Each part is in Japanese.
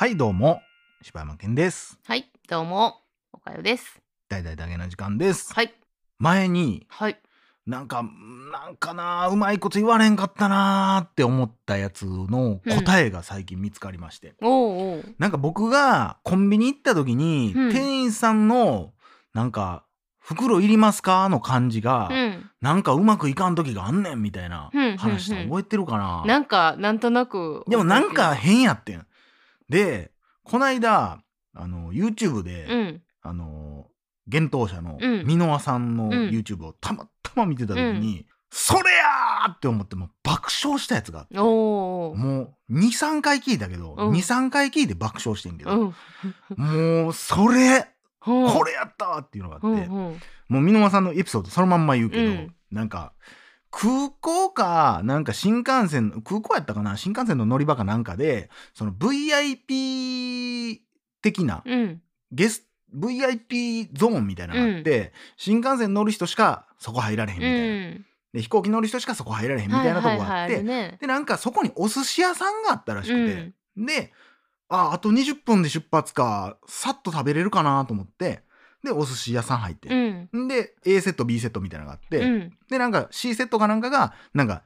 はいどうも。柴山健です。はい、どうも、おかよです。大々だけな時間です、はい、前にはい、なんかなんかなうまいこと言われんかったなーって思ったやつの答えが最近見つかりまして、おうおう、なんか僕がコンビニ行った時に、うん。店員さんのなんか袋いりますかの感じが、うん、なんかうまくいかん時があんねんみたいなうん話うんうん。覚えてるかな、なんか、なんとなく。でもなんか、変やってん。で、こないだ、あの、YouTube で、うん、あの、幻冬者のうん。箕輪さんのうん。YouTube をたまたま見てた時に、それやーって思ってもう爆笑したやつがあって、もう2、3回聞いたけど、うん。2、3回聞いて爆笑してんけど、うん、もうそれ、ここれやったわっていうのがあって、うん、うん、もう箕輪さんのエピソードそのまんま言うけど、うん。なんか空港かなんか新幹線の空港やったかな？新幹線の乗り場かなんかでその VIP 的なうん、ゲス VIP ゾーンみたいなのがあって、新幹線乗る人しかそこ入られへんみうたいな、ん、で飛行機乗る人しかそこ入られへんみたいなとこがあって、ね。でなんかそこにお寿司屋さんがあったらしくて、でああと20分で出発かさっと食べれるかなと思ってでお寿司屋さん入って。う、ん、で A セット B セットみたいなのがあって、うん、でなんか C セットかなんかがなんか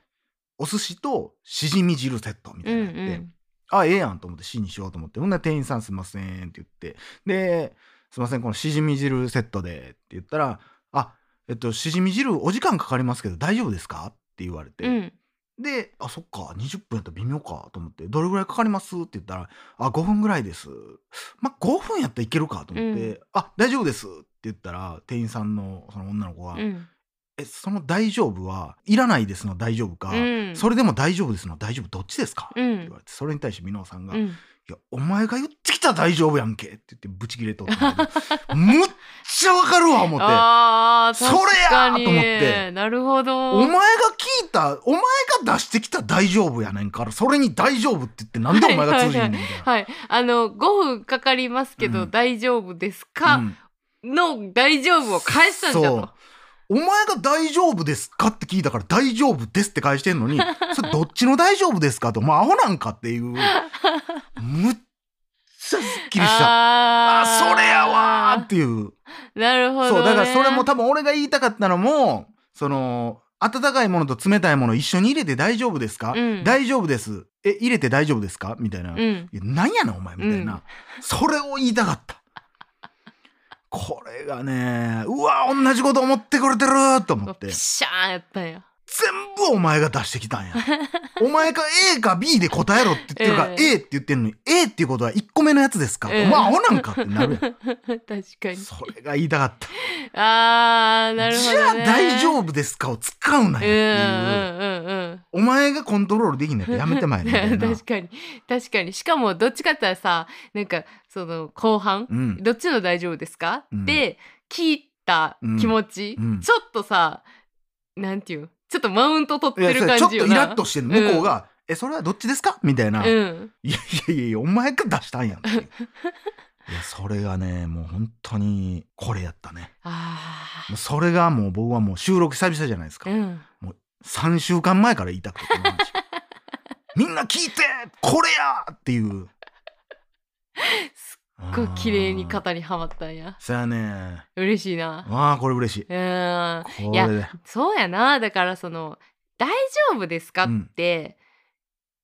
お寿司としじみ汁セットみたうん、いなのがあって、うん、あええやんと思って C にしようと思って。ほんなら店員さんすいませんって言って。で「すいませんこのしじみ汁セットで」って言ったら「あえっとしじみ汁お時間かかりますけど大丈夫ですか?」って言われて、うん、で「あそっか20分やったら微妙か」と思って「どれぐらいかかります?」って言ったら「あ5分ぐらいです」まあ5分やったらいけるかと思って「うあ大丈夫です」って言ったら店員さんのその女の子が「うん、えその大丈夫はいらないですの大丈夫か、うん。それでも大丈夫ですの大丈夫どっちですか、うん。って言われてそれに対して箕輪さんが「いうん、やお前が言ってきたら大丈夫やんけ」って言ってブチ切れとったむっちゃわかるわ思って。ああ、それやと思って。なるほど。お前が聞いたお前が出してきた大丈夫やねんからそれに大丈夫って言ってなんでお前が通じへんねんみたいな。はい、あの5分かかりますけど、うん。大丈夫ですか、うん。の大丈夫を返したんじゃと。お前が大丈夫ですかって聞いたから大丈夫ですって返してんのに それどっちの大丈夫ですかとまあアホなんかっていう。むっちゃすっきりした。ああそれやわーっていう。なるほど、ね。そうだからそれも多分俺が言いたかったのもその温かいものと冷たいもの一緒に入れて大丈夫ですか、うん。大丈夫です。え入れて大丈夫ですか？みたいな、いうん。やなんやねんお前みたいな、うん。それを言いたかったこれがねうわ同じこと思ってくれてると思って。ピシャーンやったんや。全部お前が出してきたんや。お前が A か B で答えろって言ってるから、え A って言ってんのに A っていうことは1個目のやつですか、ええ。まあアホなんかってなるやん。確かに。それが言いたかった。あー、なるほど、ね。じゃあ大丈夫ですかを使うなよっていう、うんうんうんうん。お前がコントロールできんのやったらやめてまいな。確かに。確かに。しかもどっちかって言ったらさなんかその後半、うん。どっちの大丈夫ですか、うん。で聞いた気持ち、うん。うん。ちょっとさなんていうちょっとマウント取ってるいやそれちょっとイラッとしてる向こうが、えそれはどっちですか？みたいな、いうん。やいやいやお前が出したんやんいやそれがねもう本当にこれやったね。それがもう僕はもう収録久々じゃないですか、ーうん。3週間前から言いたくてこの話。みんな聞いてこれやっていう すっごい綺麗に型にはまったんや。そやね嬉しいな。ああこれ嬉しい。うん。これで。そうやな。だからその「大丈夫ですか?」って、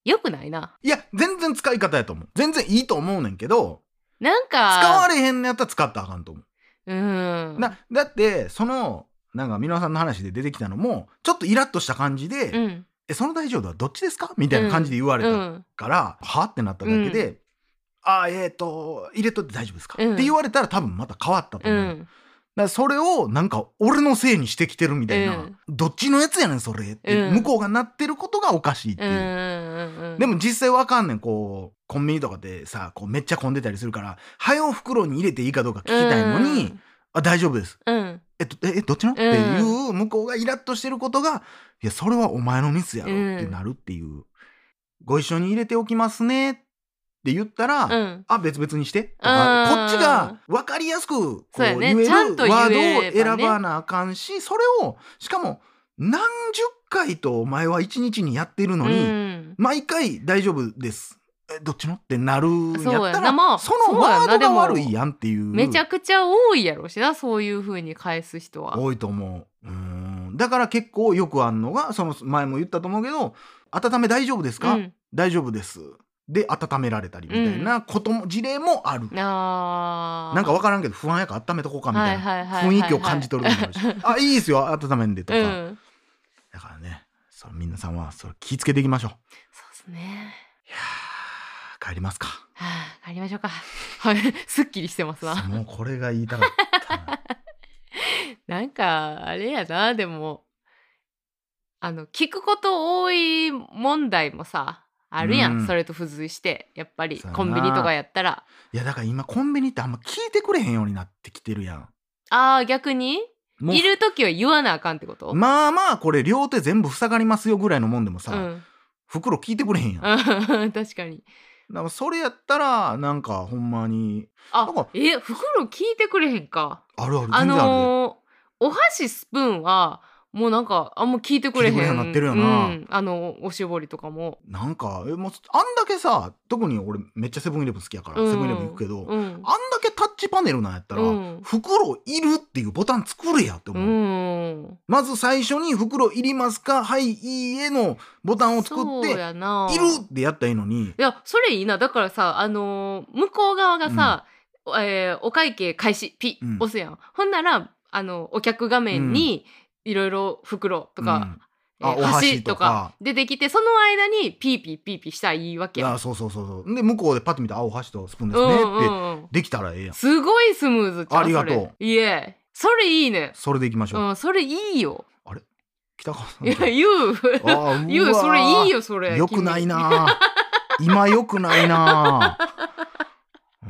よくないな。いや全然使い方やと思う。全然いいと思うねんけどなんか使われへんのやったら使ったらあかんと思う。うん。なだってそのなんか皆さんの話で出てきたのもちょっとイラッとした感じで「うんえその大丈夫はどっちですか?」みたいな感じで言われたうん。から「は?」ってなっただけで「あえっ、と入れとって大丈夫ですか？うん。って言われたら多分また変わったとう。思う、だかんらそれをなんか俺のせいにしてきてるみたいな、うん。どっちのやつやねんそれって、うん。向こうがなってることがおかしいっていう。う、んうんうんでも実際わかんねんこうコンビニとかでさこうめっちゃ混んでたりするから早う袋に入れていいかどうか聞きたいのに「あ大丈夫です。うん。えっと、え、えどっちの、っていう向こうがイラッとしてることが、いや、それはお前のミスやろってなるっていう。ご一緒に入れておきますねって言ったら、うん。あ、別々にして。とか、うん。こっちが分かりやすくこう言えるワードを選ばなあかんし、それを、しかも、何十回とお前は一日にやってるのに、うん。毎回大丈夫です。えどっちのってなるんやったらな。まあそのワードが悪いやんっていう。めちゃくちゃ多いやろしなそういう風に返す人は。多いと思う。うん。だから結構よくあんのがその前も言ったと思うけど「温め大丈夫ですか？うん。大丈夫です」で温められたりみたいなことも事例もある、あー。なんか分からんけど不安やから温めとこうかみたいな、雰囲気を感じ取る あるしあいいですよ温めんでとか、うん、だからねそれ皆さんはそれ気ぃつけていきましょう。そうですね。いやー帰りますか。はあ、帰りましょうか。はい、すっきりしてますな。もうこれが言いたかったな。なんかあれやなでもあの聞くこと多い問題もさあるやん、うん。それと付随してやっぱりそうやな。コンビニとかやったら。いやだから今コンビニってあんま聞いてくれへんようになってきてるやん。あー逆に？もう。いる時は言わなあかんってこと、まあまあこれ両手全部塞がりますよぐらいのもんでもさ、うん、袋聞いてくれへんやん。だかうん。確かに。らそれやったらなんかほんまにあなんかえ袋聞いてくれへんか？あるあるあ全然あるで、のーお箸スプーンはもうなんかあんま聞いてくれへん。聞いてくれへんようになってるよな。うん、あのおしぼりとかも。なんかえもうあんだけさ特に俺めっちゃセブンイレブン好きやから、うん。セブンイレブン行くけど、うん。あんだけタッチパネルなんやったら、うん。袋いるっていうボタン作れやってう思う、ん。まず最初に袋いりますか？はいいいえのボタンを作そうってやな。いるってやったらいいのに。いやそれいいな。だからさあのー向こう側がさ、えーお会計開始ピッ、うん。押すやん。ほんならあのお客画面にいろいろ袋とか、うん。え箸とか。出てきてその間にピーピーピーピーしたらいいわけあそうそうそうそう。で向こうでパッと見て「あお箸とスプーンですね」ってできたらええやん。すごいスムーズありがとう。いえ。それいいね。それでいきましょう、うんそれいいよ。北川さん。いや言う。言うそれいいよそれ。よくないな。今よくないな。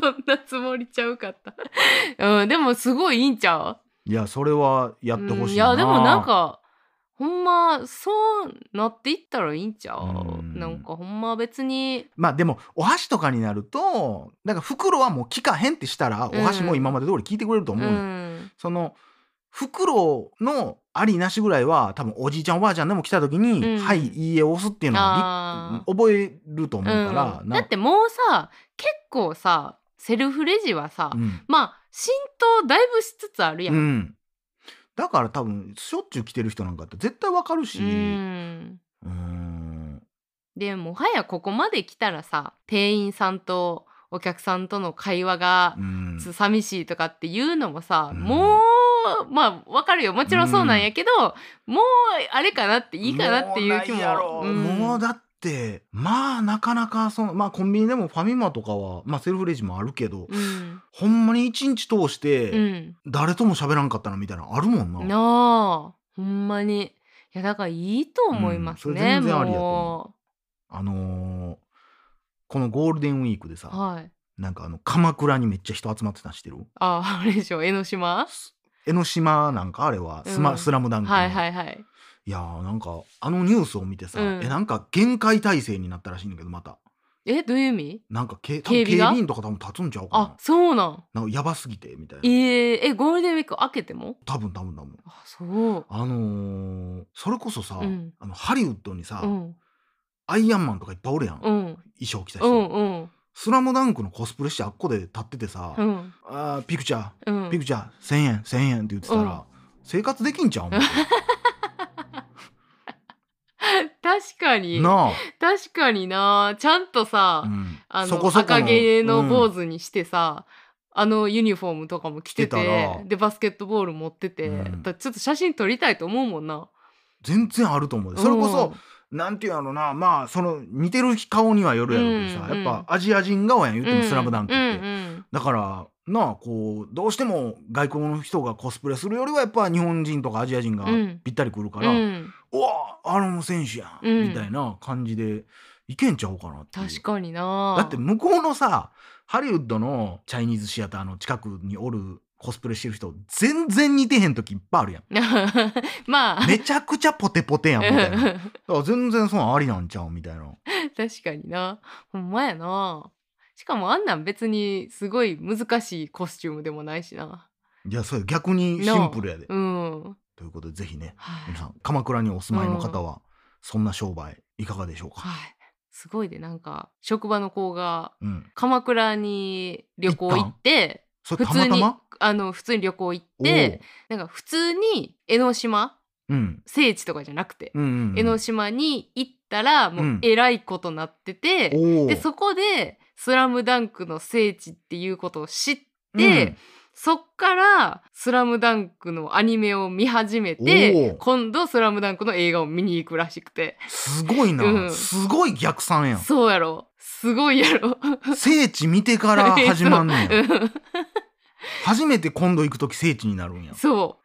そんなつもりちゃうかった。うんでもすごいいいんちゃう？いやそれはやってほしいな、うんいやでもなんかほんまそうなっていったらいいんちゃう、うん。なんかほんま別に。まあでもお箸とかになるとだから袋はもう聞かへんってしたらお箸も今まで通り聞いてくれると思う、ねん。その袋のありなしぐらいは多分おじいちゃんおばあちゃんでも来た時に「うん。はいいいえ」を押すっていうのあは覚えると思うから、だってもうさ結構さセルフレジはさ、うん。まあ浸透だいぶしつつあるやん。うん。だから多分しょっちゅう来てる人なんかって絶対わかるし、うん。うーん。でもはやここまで来たらさ店員さんとお客さんとの会話が寂しいとかっていうのもさ、うん。もうまあわかるよ。もちろんそうなんやけど、もうあれかなっていいかなっていう気も。もうだってまあなかなかそのまあコンビニでもファミマとかはまあセルフレジもあるけど、うん。ほんまに一日通しうてん、誰とも喋らんかったなみたいなのあるもんな。なあほんまに。いやだからいいと思いますうんそれね、全然ありやともあのーこのゴールデンウィークでさ、うはい。なんかあの鎌倉にめっちゃ人集まってたの知ってる？ああれでしょ江ノ島？江ノ島なんかあれはスマ、うん。スラムダンクの。はいはいはいいやーなんかあのニュースを見てさ、うん。えなんか限界態勢になったらしいんだけどまた。えどういう意味？なんかけ多分警備が？警備員とか多分立つんちゃうかあなそうなん。なんかやばすぎてみたいえなー、えゴールデンウィーク開けても？多分多分多分。あそう。あのーそれこそさ、うん。あのハリウッドにさ、うん。アイアンマンとかいっぱいおるやん、うん。衣装着たう人、んうん。スラムダンクのコスプレしてあっこで立っててさ、うん。あーピクチャーうん。ピクチャー1000円1000円って言ってたら、うん。生活できんちゃう思って確かに。なあ、確かにな。ちゃんとさ、うん。あのそこそこの赤毛の坊うん主にしてさ、あのユニフォームとかも着て着てたてら。でバスケットボール持ってて、うん。だからちょっと写真撮りたいと思うもんな。全然あると思うで。それこそ、なんていうのな。まあその似てる顔にはよるやろうけどさ、うんやっぱアジア人顔やん言っても「スラムダンクって、うんうん。だからなあこうどうしても外国の人がコスプレするよりはやっぱ日本人とかアジア人がうん。ぴったりくるかうんら「うん。おわあの選手やん」うん。みたいな感じでいけんちゃうかなって確かになだって向こうのさハリウッドのチャイニーズシアターの近くにおるコスプレしてる人全然似てへん時いっぱいあるやん。まあ。めちゃくちゃポテポテやんみたいな。だから全然そのありなんちゃうみたいな。確かにな。ほんまやなしかもあんなん別にすごい難しいコスチュームでもないしな。いやそれ逆にシンプルやで。うん。ということでぜひねはい。皆さん鎌倉にお住まいの方はそんな商売いかがでしょうか？はいすごいでなんか職場の子がうん。鎌倉に旅行行って普通にあの普通に旅行行っおてなんか普通に江ノ島？ううん。聖地とかじゃなくて、うんうんうん。江ノ島に行ったらもううん。えらいことなってて。でそこで「スラムダンクの聖地っていうことを知って、うん。そっから「スラムダンクのアニメを見始めて今度「スラムダンクの映画を見に行くらしくて。すごいな、うん。すごい逆算やん。そうやろ。すごいやろ。聖地見てから 始まんねん。うん。初めて今度行く時聖地になるんや。そ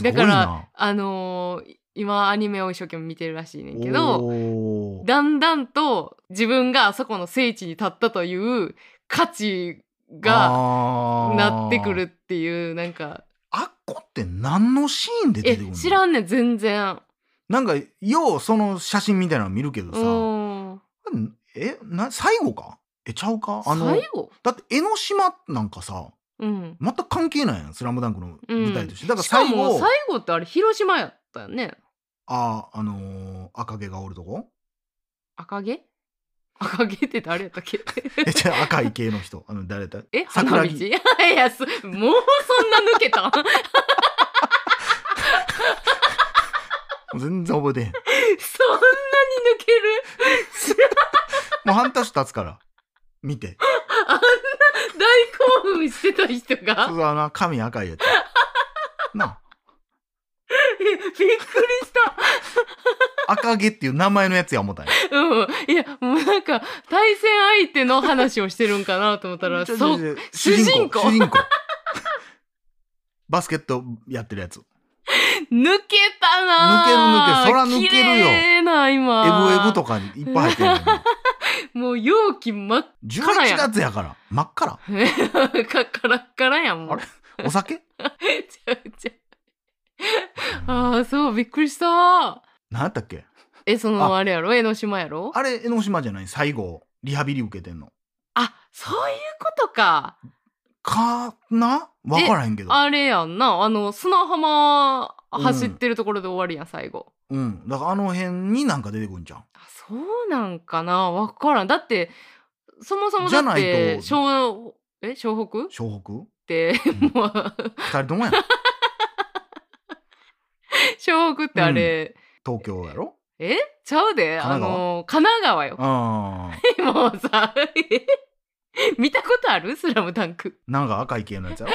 う。だからあのー今アニメを一生懸命見てるらしいねんけどだんだんと自分があそこの聖地に立ったという価値がなってくるっていうなんか。あっこって何のシーンで出えてくるの？知らんねん全然。なんかようその写真みたいなの見るけどうさ、ん。えな最後か？えちゃうか？あの最後？だって江ノ島なんかさうん。全く関係ないやん「スラムダンクのうん舞台として、だからしか最後も最後ってあれ広島やったよねああのー赤毛がおるとこ？赤毛？赤毛って誰やったっけ？えじゃあ赤い系の人。あの誰だ？え花道。桜 木いやすもうそんな抜けた？全然覚えてへん。そんなに抜ける？もう半年経つから。見て。あんな大興奮してた人が？そうあの髪赤いやつ。なえびっくりした。あ赤毛っていう名前のやつや思ったんや。うん。いやもうなんか対戦相手の話をしてるんかなと思ったらちょそちょちょ主人公。主人公 バスケットやってるやつ。抜けたな抜ける抜ける。そら抜けるよ。綺麗なエ今ブエブとかにいっぱい入ってるのに。もう容器真っ辛や。11月やから。真っ赤か カラッカラやんもうあれ？お酒？ちゃうちゃう ああそうびっくりした。何やったっけ？えそのあ。あれやろ？江ノ島やろ？あれ江ノ島じゃない？最後リハビリ受けてんの。あそういうことか。かな？分からへんけど。あれやんな。あの砂浜走ってるところで終わりやん最後。うん。だからあの辺になんか出てくるんじゃんあそうなんかな。わからん。だってそもそもじゃないだってと湘え湘北？っ湘北てうん。もう。二人ともやん 湘北ってあれ、東京やろ？え？ちゃうで。あの神奈川よ。あ もうさえ 見たことある？スラムダンク。なんか赤い系のやつやろ？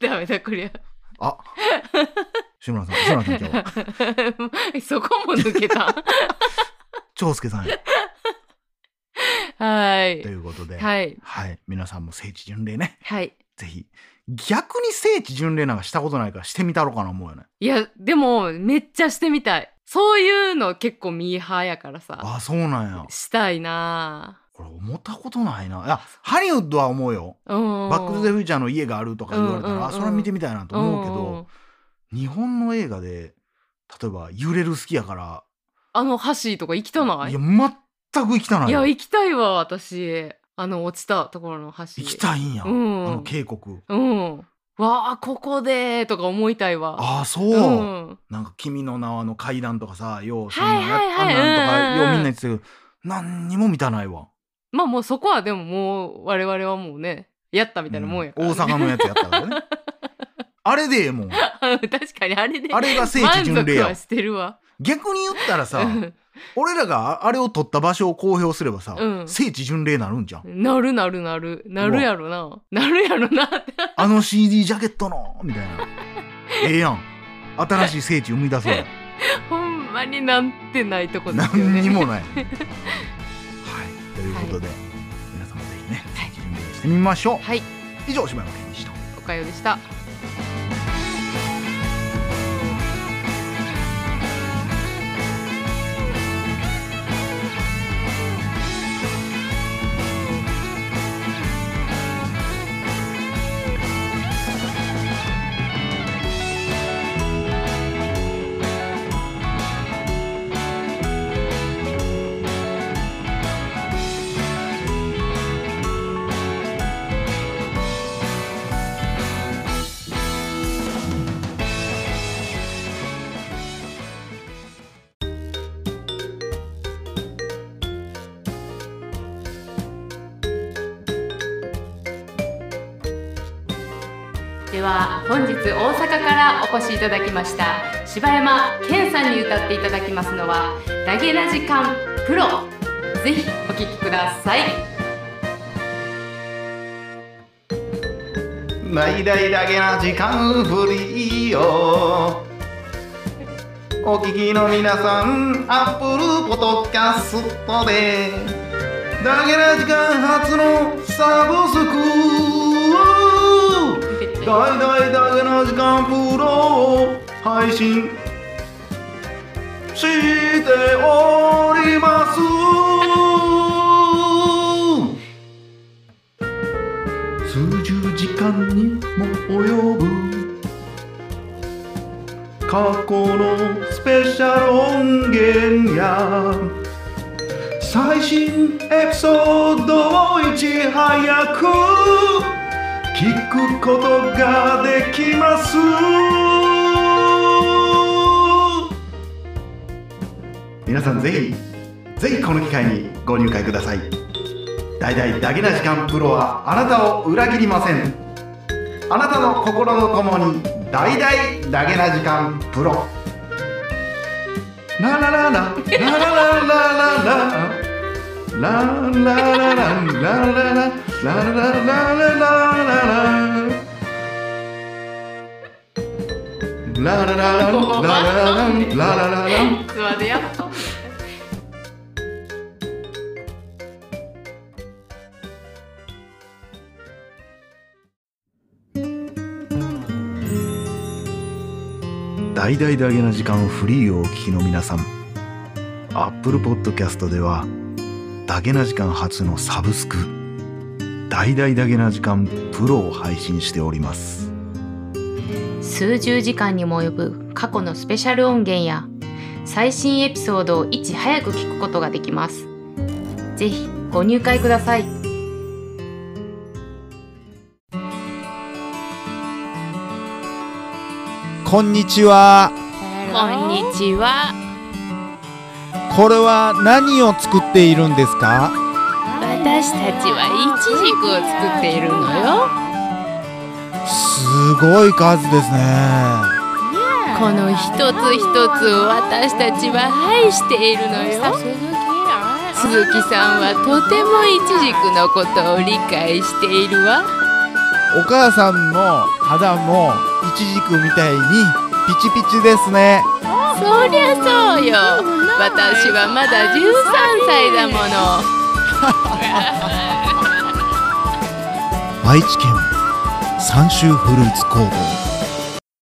ダメだこりゃ。あ。志村さん志村さん今日はそこも抜けた。長介さんや。はい。ということで。はい。はい。皆さんも聖地巡礼ね。はいぜひ。逆に聖地巡礼なんかしたことないからしてみたろうかな思うよね。いやでもめっちゃしてみたい。そういうの結構ミーハーやからさ。あそうなんや。したいな。これ思ったことないな。いやハリウッドは思うよ。うん。バック・トゥ・ザ・フューチャーの家があるとか言われたら、うんうんうん。あそれは見てみたいなと思うけど、日本の映画で例えば揺れる好きやから。あの橋とか行きたない？いや全く行きたないいやよ行きたいわ私あの落ちたところの橋。行きたいんや、うん。あの渓谷。うん。わあここでとか思いたいわ。ああそう、うん。なんか「君の名は」の階段とかさようそんなんやはいはいはいあんなんとかうん。ようみんな言ってたけど何にも見たないわ。まあもうそこはでももう我々はもうねやったみたいなもんやから、ね。うん。大阪のやつやったからね。あれでええもん。確かにあれであれが聖地巡礼や満足はしてるわ。逆に言ったらさうん俺らがあれを取った場所を公表すればさ、うん。聖地巡礼なるんじゃん。なるなるなる。なるやろな。なるやろな。っ てあの CD ジャケットのみたいな。ええやん。新しい聖地生み出そうや。ほんまになんてないとこですよね。何にもない。はい。ということで、皆さんもぜひね聖地巡礼してみましょう、はい。以上柴山健でしたおかよでした本日大阪からお越しいただきました柴山健さんに歌っていただきますのは「ダゲな時間プロ」ぜひお聴きください「ライライラゲな時間ぶりよ」お聞きの皆さん、アップルポトキャストで、だけな時間初のサブスク。大大だけの時間プロを配信。しております。数十時間にも及ぶ。過去のスペシャル音源や。最新エピソードをいち早く。聞くことができます。皆さんぜひぜひこの機会にご入会ください。大々だけな時間プロはあなたを裏切りません。あなたの心のともに大々だけな時間プロ。ラララララララララララララララララララララララララララララララララララで大々であげな時間フリーをお聞きの皆さんアップルポッドキャストでは「ダゲな時間」初のサブスク大々だけな時間プロを配信しております。数十時間にも及ぶ過去のスペシャル音源や最新エピソードをいち早く聞くことができます。ぜひご入会ください。こんにちは。こんにちは。これは何を作っているんですか？私たちはイチジクを作っているのよ。すごい数ですね。この一つ一つを私たちは愛しているのよ。鈴木さんはとてもイチジクのことを理解しているわ。お母さんの肌もイチジクみたいにピチピチですね。そりゃそうよ。私はまだ13歳だもの 愛知県三州フルーツ工房。